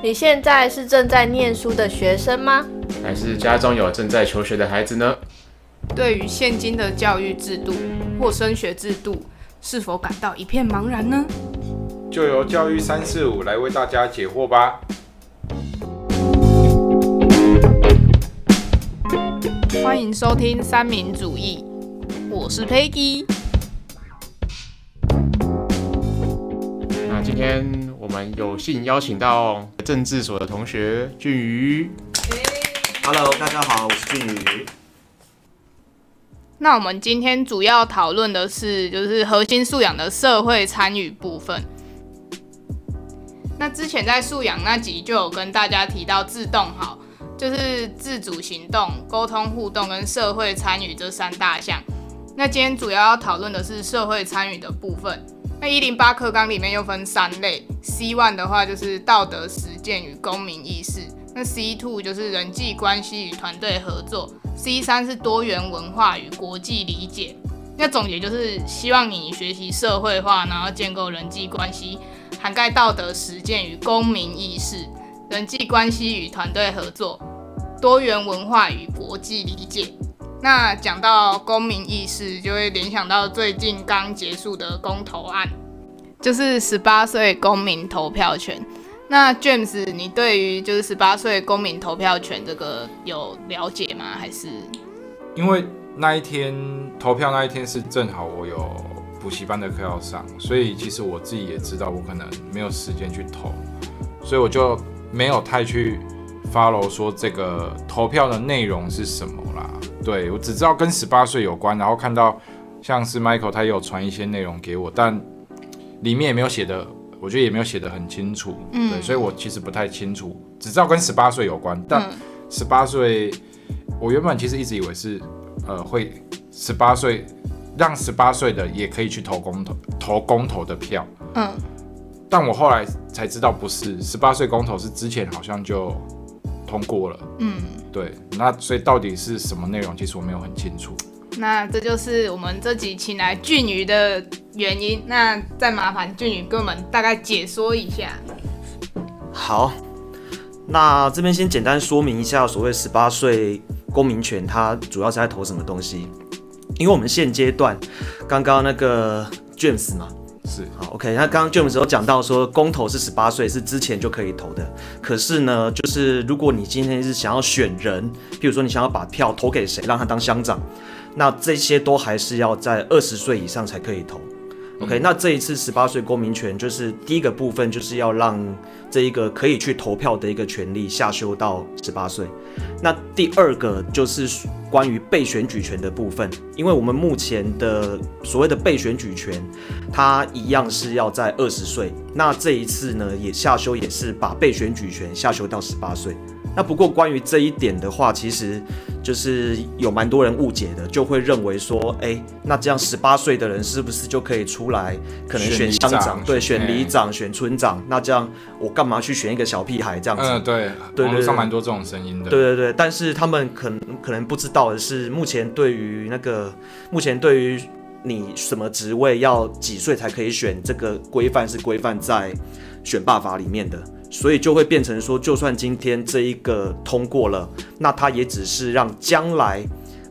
你现在是正在念书的学生吗？还是家中有正在求学的孩子呢？对于现今的教育制度或升学制度，是否感到一片茫然呢？就由教育三四五来为大家解惑吧。欢迎收听三民主义，我是 Peggy。那今天我们有幸邀请到政治所的同学俊宇。Hello，大家好，我是俊宇。那我们今天主要讨论的是，就是核心素养的社会参与部分。那之前在素养那集就有跟大家提到自动好，就是自主行动、沟通互动跟社会参与这三大项。那今天主要要讨论的是社会参与的部分。那一零八课纲里面又分三类，C one 的话就是道德实践与公民意识，那 C two 就是人际关系与团队合作，C 三是多元文化与国际理解。那总结就是希望你学习社会化，然后建构人际关系，涵盖道德实践与公民意识、人际关系与团队合作、多元文化与国际理解。那讲到公民意识，就会联想到最近刚结束的公投案，就是十八岁公民投票权。那 James，你对于就是十八岁公民投票权这个有了解吗？还是因为那一天投票那一天是正好我有补习班的课要上，所以其实我自己也知道我可能没有时间去投，所以我就没有太去 follow 说这个投票的内容是什么啦。对我只知道跟十八岁有关，然后看到像是 Michael 他也有传一些内容给我，但里面也没有写的，我觉得也没有写的很清楚。嗯对，所以我其实不太清楚，只知道跟十八岁有关，但嗯十八岁，我原本其实一直以为是呃会十八岁让十八岁的也可以去投公投投公投的票，嗯但我后来才知道不是，十八岁公投是之前好像就通过了。嗯？对，那所以到底是什么内容，其实我没有很清楚。那这就是我们这集请来俊宇的原因。那再麻烦俊宇跟我们大概解说一下。好，那这边先简单说明一下，所谓十八岁公民权，它主要是在投什么东西？因为我们现阶段刚刚那个 James 嘛，是，好，OK，那刚刚就我们时候讲到说，公投是十八岁是之前就可以投的，可是呢，就是如果你今天是想要选人，譬如说你想要把票投给谁，让他当乡长，那这些都还是要在二十岁以上才可以投。OK，、那这一次十八岁公民权就是第一个部分，就是要让这一个可以去投票的一个权利下修到十八岁。那第二个就是关于被选举权的部分，因为我们目前的所谓的被选举权，它一样是要在二十岁。那这一次呢，也下修也是把被选举权下修到十八岁。那不过关于这一点的话，其实就是有蛮多人误解的，就会认为说，哎、那这样十八岁的人是不是就可以出来，可能选乡长，长对，选选里长、选村长？那这样我干嘛去选一个小屁孩这样子？嗯，对，对网络上蛮多这种声音的。对对对，但是他们可能可能不知道的是，目前对于那个目前对于你什么职位要几岁才可以选，这个规范是规范在选罢法里面的，所以就会变成说，就算今天这一个通过了，那它也只是让将来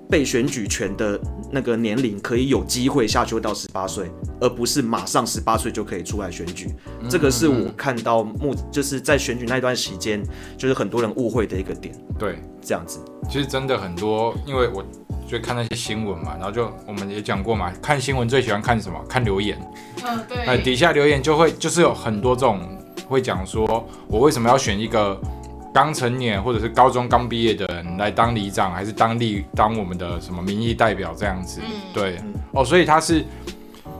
被选举权的那个年龄可以有机会下修到十八岁，而不是马上十八岁就可以出来选举。这个是我看到目就是在选举那段时间，就是很多人误会的一个点。对，这样子。其实真的很多，因为我就看那些新闻嘛，然后就我们也讲过嘛，看新闻最喜欢看什么？看留言。嗯，对。哎，底下留言就会就是有很多这种会讲说，我为什么要选一个刚成年或者是高中刚毕业的人来当里长，还是当立当我们的什么民意代表这样子？嗯对，哦，所以他是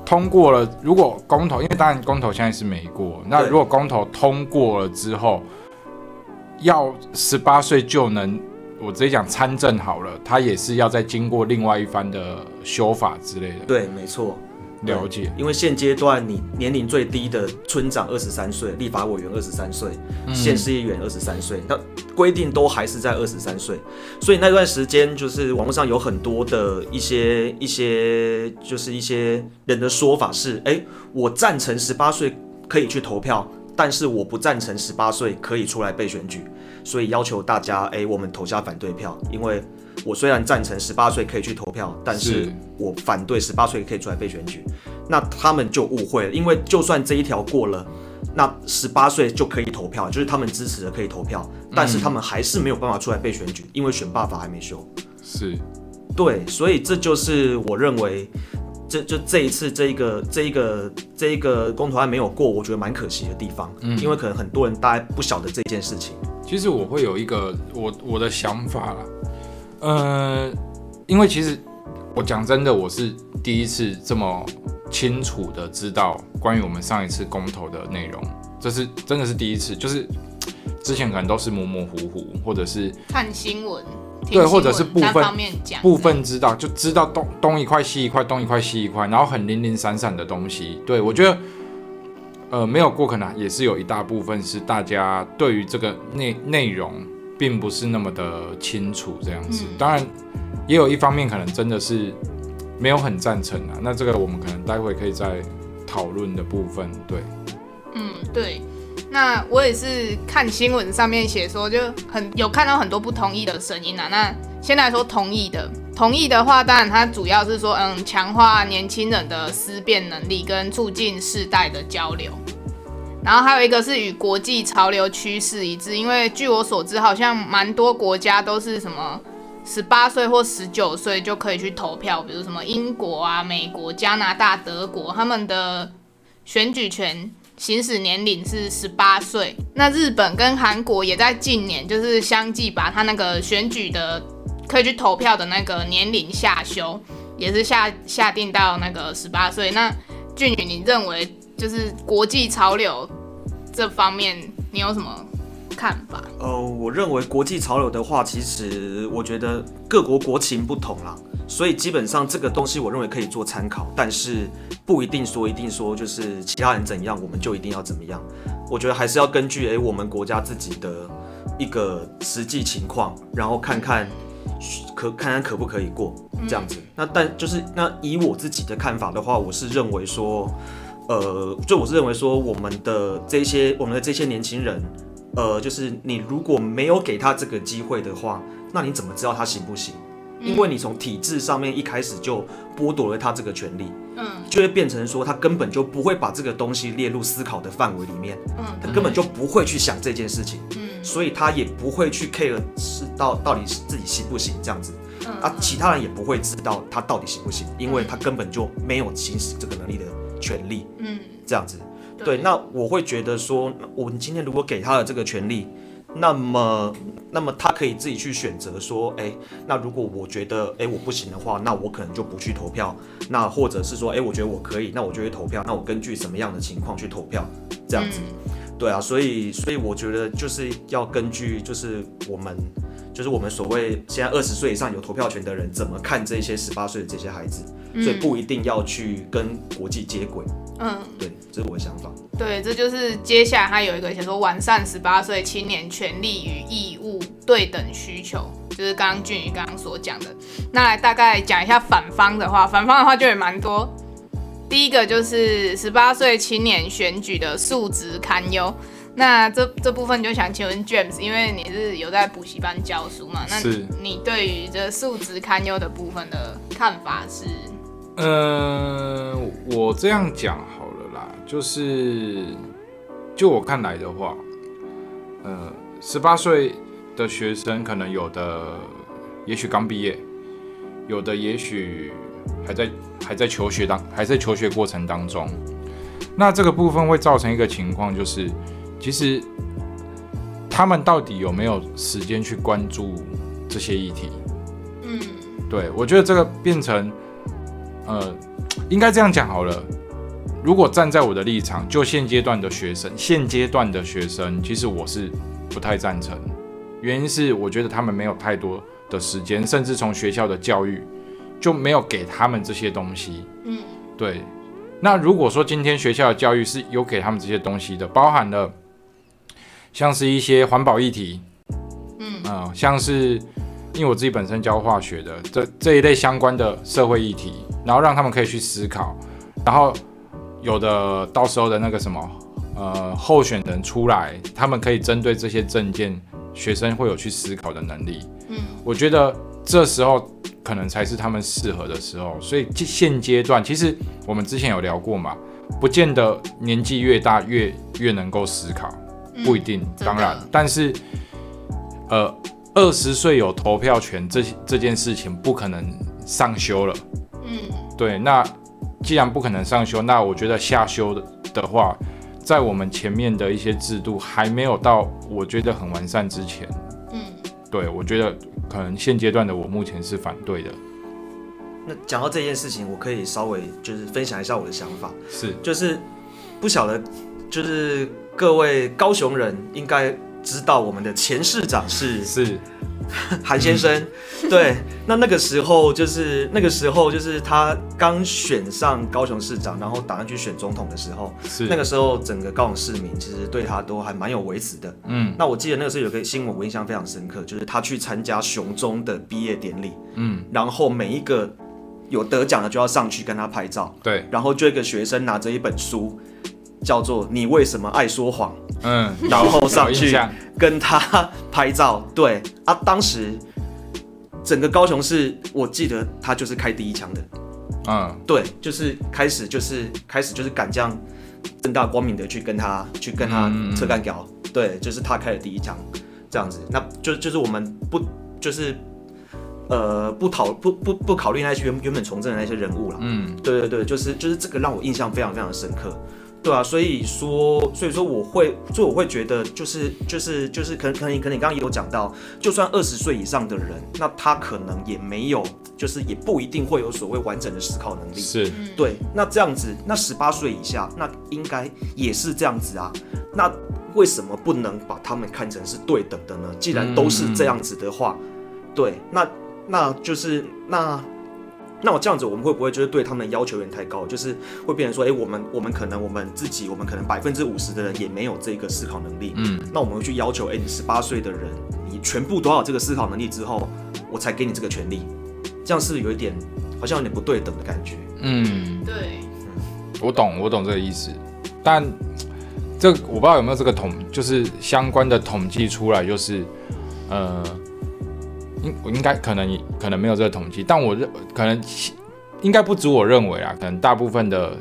通过了。如果公投，因为当然公投现在是没过，那如果公投通过了之后，要十八岁就能。我直接讲参政好了，他也是要再经过另外一番的修法之类的对，没错。了解。因为现阶段你年龄最低的村长二十三岁，立法委员二十三岁，嗯。县市议员二十三岁，那规定都还是在二十三岁，所以那段时间就是网络上有很多的一些一些就是一些人的说法是，哎，我赞成十八岁可以去投票，但是我不赞成十八岁可以出来被选举，所以要求大家，哎，我们投下反对票，因为我虽然赞成十八岁可以去投票，但是是我反对十八岁可以出来被选举。那他们就误会了，因为就算这一条过了，那十八岁就可以投票，就是他们支持的可以投票，但是他们还是没有办法出来被选举，因为选罢法还没修。是对，所以这就是我认为，这就这一次这一个这一个这一个公投案没有过，我觉得蛮可惜的地方，嗯。因为可能很多人大家不晓得这件事情。其实我会有一个我我的想法啦，呃，因为其实我讲真的，我是第一次这么清楚的知道关于我们上一次公投的内容，这是真的是第一次，就是之前可能都是模模糊糊，或者是看新闻，听对或者是部分部分知道，就知道东东一块西一块，东一块西一块，然后很零零散散的东西。对我觉得，呃，没有过可能也是有一大部分是大家对于这个内内容并不是那么的清楚这样子。嗯当然，也有一方面可能真的是没有很赞成啊。那这个我们可能待会可以再讨论的部分。对，嗯，对。那我也是看新闻上面写说，就很有看到很多不同意的声音啊。那先来说同意的，同意的话，当然它主要是说，嗯，强化年轻人的思辨能力跟促进世代的交流。然后还有一个是与国际潮流趋势一致，因为据我所知，好像蛮多国家都是什么十八岁或十九岁就可以去投票，比如什么英国啊、美国、加拿大、德国，他们的选举权行驶年龄是十八岁。那日本跟韩国也在近年就是相继把他那个选举的可以去投票的那个年龄下修，也是下下定到那个十八岁。那俊宇，你认为就是国际潮流这方面，你有什么看法？呃，我认为国际潮流的话，其实我觉得各国国情不同啦，所以基本上这个东西我认为可以做参考，但是不一定说一定说就是其他人怎样，我们就一定要怎么样。我觉得还是要根据诶、我们国家自己的一个实际情况，然后看看可看看可不可以过这样子。那但就是那以我自己的看法的话，我是认为说，呃，就我是认为说我们的这些我们的这些年轻人。呃，就是你如果没有给他这个机会的话，那你怎么知道他行不行？因为你从体制上面一开始就剥夺了他这个权利，嗯就会变成说他根本就不会把这个东西列入思考的范围里面，嗯他根本就不会去想这件事情，嗯所以他也不会去 care 是到到底是自己行不行这样子嗯啊，其他人也不会知道他到底行不行，因为他根本就没有行使这个能力的权利。嗯这样子。对，那我会觉得说，我们今天如果给他的这个权利，那么，那么他可以自己去选择说，哎，那如果我觉得，哎，我不行的话，那我可能就不去投票。那或者是说，哎，我觉得我可以，那我就会投票。那我根据什么样的情况去投票？这样子。对啊，所以，所以我觉得就是要根据，就是我们，就是我们所谓现在二十岁以上有投票权的人怎么看这些十八岁的这些孩子，所以不一定要去跟国际接轨。嗯，对，这是我的想法。对，这就是接下来他有一个写说完善十八岁青年权利与义务对等需求，就是刚刚俊宇刚刚所讲的。那来大概讲一下反方的话，反方的话就也蛮多。第一个就是十八岁青年选举的素质堪忧。那这这部分就想请问 James，因为你是有在补习班教书嘛？那是你对于这素质堪忧的部分的看法是？呃，我这样讲好了啦，就是就我看来的话，呃，十八岁的学生可能有的也许刚毕业，有的也许还在还在求学当还在求学过程当中，那这个部分会造成一个情况，就是其实他们到底有没有时间去关注这些议题？嗯对我觉得这个变成。呃，应该这样讲好了。如果站在我的立场，就现阶段的学生，现阶段的学生，其实我是不太赞成。原因是我觉得他们没有太多的时间，甚至从学校的教育就没有给他们这些东西。嗯对。那如果说今天学校的教育是有给他们这些东西的，包含了像是一些环保议题，嗯啊、像是因为我自己本身教化学的，这这一类相关的社会议题，然后让他们可以去思考，然后有的到时候的那个什么呃候选人出来，他们可以针对这些证件，学生会有去思考的能力。嗯，我觉得这时候可能才是他们适合的时候。所以现阶段，其实我们之前有聊过嘛，不见得年纪越大越越能够思考，不一定。当然，但是呃，二十岁有投票权这这件事情不可能上修了。嗯，对，那既然不可能上修，那我觉得下修的的话，在我们前面的一些制度还没有到我觉得很完善之前，嗯，对我觉得可能现阶段的我目前是反对的。那讲到这件事情，我可以稍微就是分享一下我的想法，是，就是不晓得，就是各位高雄人应该知道我们的前市长是是，韩先生，对，那那个时候就是那个时候就是他刚选上高雄市长，然后打算去选总统的时候，是，那个时候整个高雄市民其实对他都还蛮有维持的。嗯。那我记得那个时候有个新闻，我印象非常深刻，就是他去参加雄中的毕业典礼，嗯，然后每一个有得奖的就要上去跟他拍照，对，然后就一个学生拿着一本书，叫做《你为什么爱说谎》，嗯，然后上去跟他拍照。对啊，当时整个高雄市，我记得他就是开第一枪的。嗯，对，就是开始就是开始就是敢这样正大光明的去跟他去跟他扯干屌。对，就是他开的第一枪，这样子。那就就是我们不就是呃不讨不不不考虑那些原原本从政的那些人物了。嗯，对对对，就是就是这个让我印象非常非常的深刻，对啊，所以说所以说我会，所以我会觉得就是就是就是可能可能可能你刚刚也有讲到，就算二十岁以上的人，那他可能也没有，就是也不一定会有所谓完整的思考能力。是，对，那这样子，那十八岁以下，那应该也是这样子啊。那为什么不能把他们看成是对等的呢？既然都是这样子的话，对，那那就是那那我这样子，我们会不会就是对他们的要求有点太高？就是会变成说，哎、我们我们可能我们自己，我们可能百分之五十的人也没有这个思考能力。嗯，那我们会去要求，哎、你十八岁的人，你全部都要有这个思考能力之后，我才给你这个权利。这样是有一点好像有点不对等的感觉。嗯，对，我懂，我懂这个意思，但这我不知道有没有这个统，就是相关的统计出来，就是呃，应我应该可能可能没有这个统计，但我认可能应该不止我认为啊，可能大部分的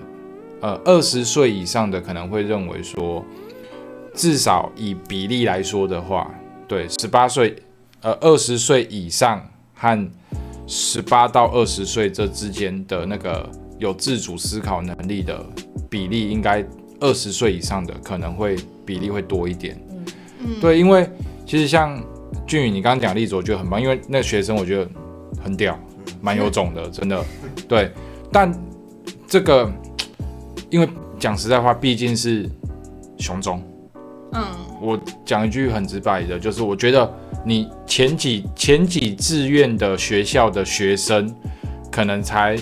呃二十岁以上的可能会认为说，至少以比例来说的话，对十八岁呃二十岁以上和十八到二十岁这之间的那个有自主思考能力的比例，应该二十岁以上的可能会比例会多一点。嗯，对，因为其实像俊宇你刚刚讲的例子，我觉得很棒，因为那个学生我觉得很屌，蛮有种的，真的。对，但这个因为讲实在话，毕竟是雄中，嗯，我讲一句很直白的，就是我觉得你前几前几志愿的学校的学生，可能才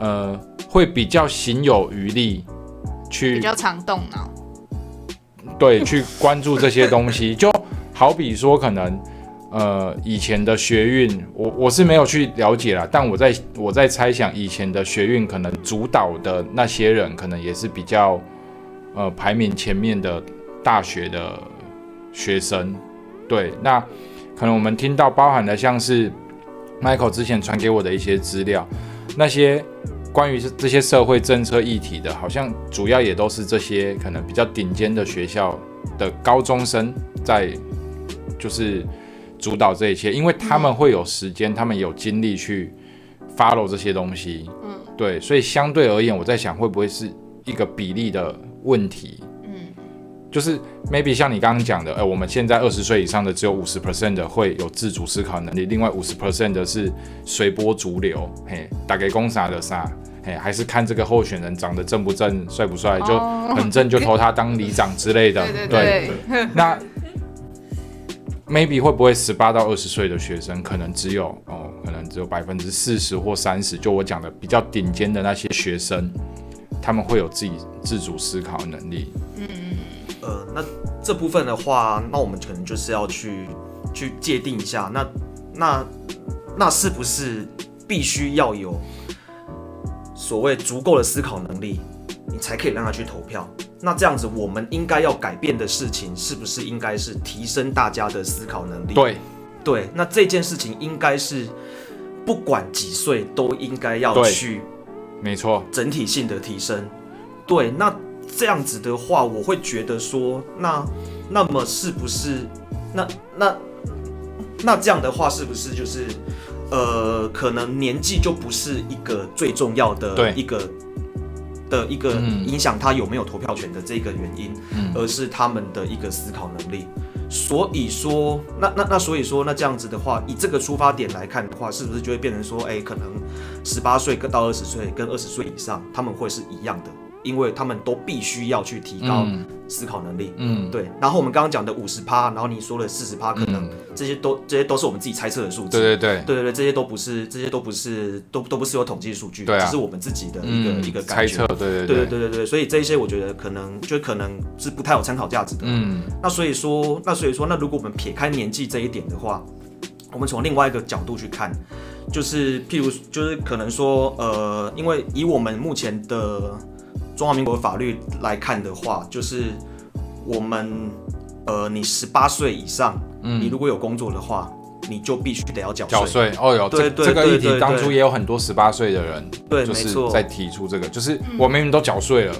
呃会比较行有余力去比较常动脑，对，去关注这些东西，就好比说，可能呃以前的学运，我我是没有去了解啦，但我在我在猜想，以前的学运可能主导的那些人，可能也是比较呃排名前面的大学的学生。对，那可能我们听到包含的像是 Michael 之前传给我的一些资料，那些关于这这些社会政策议题的，好像主要也都是这些可能比较顶尖的学校的高中生在就是主导这一切，因为他们会有时间，他们有精力去 follow 这些东西。嗯，对，所以相对而言，我在想会不会是一个比例的问题？嗯，就是 maybe 像你刚刚讲的，呃，我们现在二十岁以上的只有五十 percent 的会有自主思考能力，另外五十 percent 的是随波逐流，嘿，打给公啥的啥，嘿，还是看这个候选人长得正不正、帅不帅，就哦。很正就投他当里长之类的，对对。对，那 maybe 会不会十八到二十岁的学生，可能只有哦，可能只有百分之四十或三十，就我讲的比较顶尖的那些学生，他们会有自己自主思考能力。嗯嗯呃，那这部分的话，那我们可能就是要去去界定一下，那那那是不是必须要有所谓足够的思考能力，你才可以让他去投票。那这样子，我们应该要改变的事情，是不是应该是提升大家的思考能力？对，对，那这件事情应该是不管几岁都应该要去没错，整体性的提升。对，那这样子的话，我会觉得说，那那么是不是那那那这样的话，是不是就是呃，可能年纪就不是一个最重要的一个的一个嗯影响他有没有投票权的这个原因，嗯而是他们的一个思考能力。所以说，那那那所以说，那这样子的话，以这个出发点来看的话，是不是就会变成说，哎、可能十八岁跟到二十岁跟二十岁以上，他们会是一样的，因为他们都必须要去提高嗯思考能力。嗯，对，然后我们刚刚讲的五十趴，然后你说了四十趴，可能嗯这些都这些都是我们自己猜测的数字。对对对，对对对，这些都不是，这些都不是，都都不是有统计数据，对啊只是我们自己的一个、嗯一个感觉猜测，。对对对对对对对，所以这一些我觉得可能就可能是不太有参考价值的。嗯那所以说，那所以说，那如果我们撇开年纪这一点的话，我们从另外一个角度去看，就是譬如就是可能说，呃，因为以我们目前的中华民国法律来看的话，就是我们呃，你十八岁以上，嗯，你如果有工作的话，你就必须得要缴缴税。税哦哟，这对对这个议题对对对当初也有很多十八岁的人，对，就是没错。在提出这个，就是我明明都缴税了，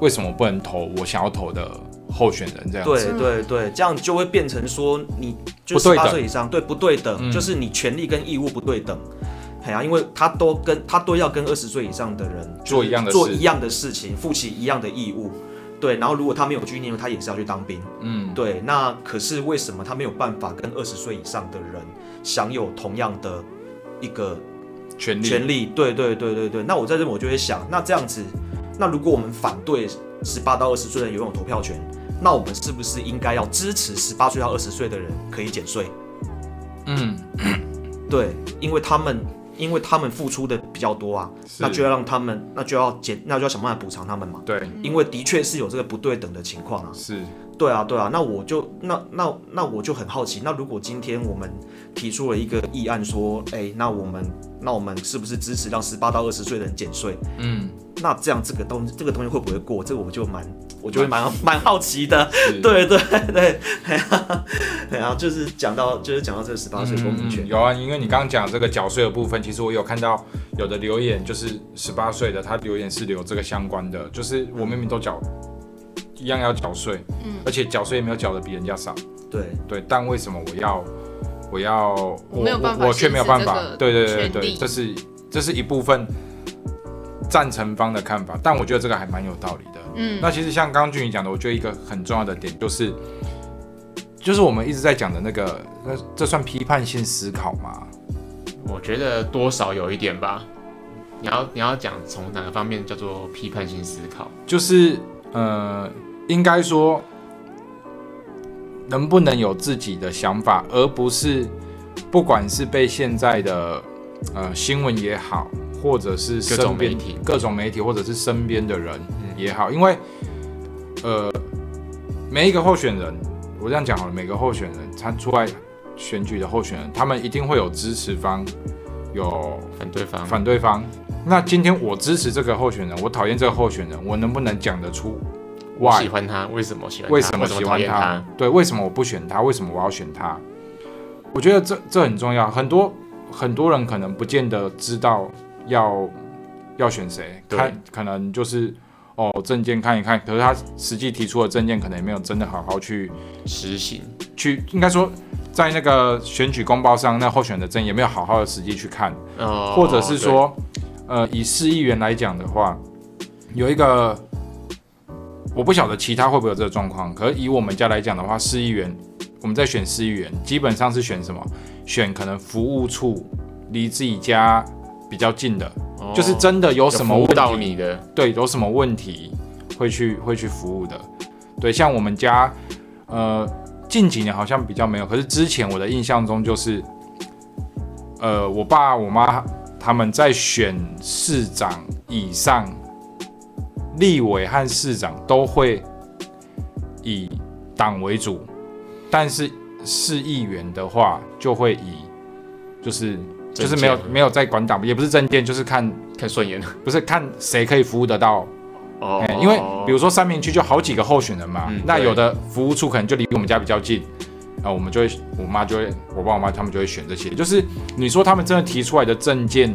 为什么不能投我想要投的候选人这样子？对对对，这样就会变成说，你就十八岁以上，对不对等，嗯就是你权利跟义务不对等。哎呀、因为他都跟他都要跟二十岁以上的人做一样的事做一样的事情，负起一样的义务。对，然后如果他没有去念，他也是要去当兵。嗯，对，那可是为什么他没有办法跟二十岁以上的人享有同样的一个权利权利，对对对对对。那我在这边我就会想，那这样子，那如果我们反对十八到二十岁的人拥有投票权，那我们是不是应该要支持十八岁到二十岁的人可以减税？嗯，对，因为他们因为他们付出的比较多啊，那就要让他们，那就要减，那就要想办法补偿他们嘛。对，因为的确是有这个不对等的情况啊。是，对啊，对啊，那我就那那那我就很好奇，那如果今天我们提出了一个议案说，哎、那我们那我们是不是支持让十八到二十岁的人减税？嗯，那这样这个东这个东西会不会过？这个我就蛮我就会蛮蛮好奇。的。是，对对对，哎呀，哎呀，就是讲到就是讲到这个十八岁公民权。嗯，有啊，因为你刚刚讲这个缴税的部分，其实我有看到有的留言，就是十八岁的他留言是留这个相关的，就是我明明都缴一样要缴税，嗯。而且缴税也没有缴的比人家少，对。对，但为什么我要我要我我却没有办法对对对对，这是这是一部分赞成方的看法，但我觉得这个还蛮有道理的。嗯，那其实像刚刚俊宇讲的，我觉得一个很重要的点就是，就是我们一直在讲的那个，那这算批判性思考吗？我觉得多少有一点吧。你要你要讲从哪个方面叫做批判性思考？就是呃，应该说，能不能有自己的想法，而不是不管是被现在的呃新闻也好，或者是各种媒体各种媒体，或者是身边的人也好，因为呃每一个候选人，我这样讲好了，每个候选人他出来选举的候选人，他们一定会有支持方，有反对方反对方。那今天我支持这个候选人，我讨厌这个候选人，我能不能讲得出我？喜欢他，为什么喜欢他？为什么喜欢他？对，为什么我不选他？为什么我要选他？我觉得这这很重要。很多很多人可能不见得知道要要选谁，对看可能就是哦证件看一看，可是他实际提出的证件可能也没有真的好好去实行？去，应该说在那个选举公报上，那候选的证也没有好好的实际去看。哦，或者是说，呃，以市议员来讲的话，有一个我不晓得其他会不会有这个状况，可是以我们家来讲的话，市议员我们在选市议员，基本上是选什么？选可能服务处离自己家比较近的，哦就是真的有什么问有服务到题，你的，对，有什么问题会去会去服务的。对，像我们家，呃，近几年好像比较没有，可是之前我的印象中就是，呃，我爸我妈他们在选市长以上，立委和市长都会以党为主，但是市议员的话就会以就是就是没有没有在管党，也不是政见，就是看看顺眼，不是看谁可以服务得到哦哎因为比如说三明区就好几个候选人嘛，嗯那有的服务处可能就离我们家比较近，啊，我们就会，我妈就会，我爸我妈他们就会选这些。就是你说他们真的提出来的证件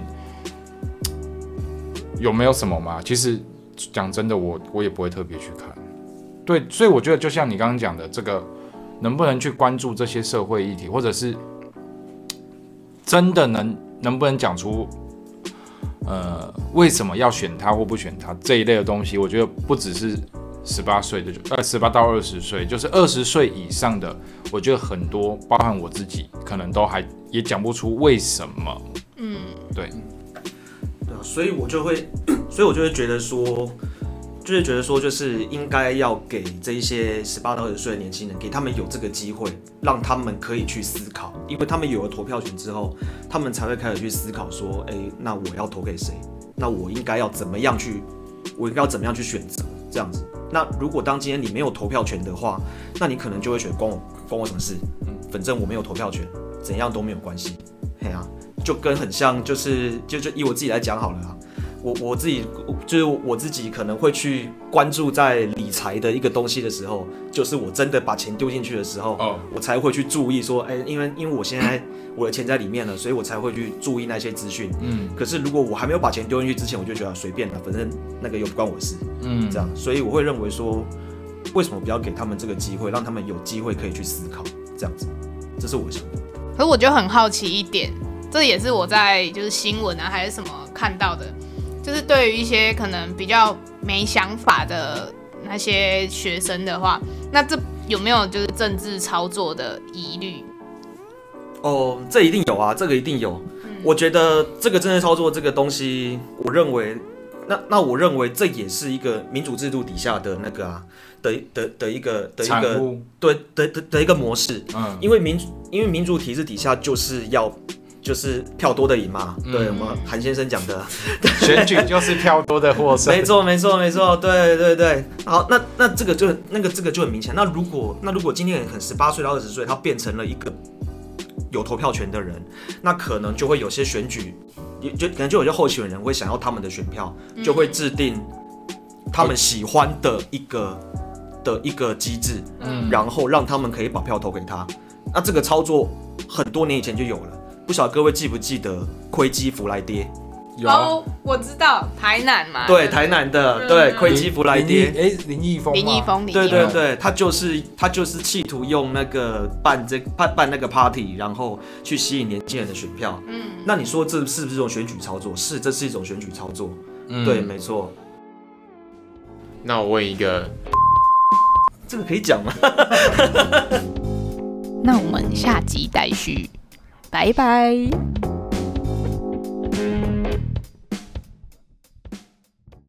有没有什么嘛？其实讲真的，我我也不会特别去看。对，所以我觉得就像你刚刚讲的，这个能不能去关注这些社会议题，或者是真的能能不能讲出呃为什么要选他或不选他这一类的东西，我觉得不只是十八岁的就呃十八到二十岁，就是二十岁以上的，我觉得很多，包含我自己，可能都还也讲不出为什么。嗯，对，对啊，所以我就会，所以我就会觉得说，就是觉得说，就是应该要给这一些十八到二十岁的年轻人，给他们有这个机会，让他们可以去思考，因为他们有了投票权之后，他们才会开始去思考说，哎、那我要投给谁？那我应该要怎么样去，我应该要怎么样去选择这样子。那如果当今天你没有投票权的话，那你可能就会选关我关我什么事？嗯，反正我没有投票权，怎样都没有关系。嘿啊，就跟很像，就是就就以我自己来讲好了啊，我我自己就是我自己可能会去关注在理财的一个东西的时候，就是我真的把钱丢进去的时候，哦我才会去注意说，哎、因为因为我现在我的钱在里面了，所以我才会去注意那些资讯。嗯可是如果我还没有把钱丢进去之前，我就觉得随便了，反正那个又不关我事，嗯这样，所以我会认为说，为什么不要给他们这个机会，让他们有机会可以去思考，这样子，这是我的想法。可是我就很好奇一点，这也是我在就是新闻啊还是什么看到的，就是对于一些可能比较没想法的那些学生的话，那这有没有就是政治操作的疑虑？哦，这一定有啊，这个一定有。我觉得这个政治操作这个东西，我认为，那那我认为这也是一个民主制度底下的那个啊的的的一个的一个，对的的的一个模式，嗯，因为民因为民主体制底下就是要就是票多的赢嘛，嗯对我们韩先生讲的，选举就是票多的获胜没。错，没错，没错，对对对。好，那那这个就那个这个就很明显。那如果那如果今天很十八岁到二十岁，他变成了一个有投票权的人，那可能就会有些选举，也就可能就有些候选人会想要他们的选票，就会制定他们喜欢的一个的一个机制，嗯然后让他们可以把票投给他。那这个操作很多年以前就有了，不晓得各位记不记得亏基弗莱爹？有啊哦，我知道台南嘛，对，台南的，嗯对，嗯亏基弗莱跌。林毅哎，林毅峰，林毅峰，林毅峰，对对对，他就是他就是企图用那个办这办办那个 party，然后去吸引年轻人的选票。嗯，那你说这是不是一种选举操作？是，这是一种选举操作。嗯对，没错。那我问一个，这个可以讲吗？那我们下集待续，拜拜。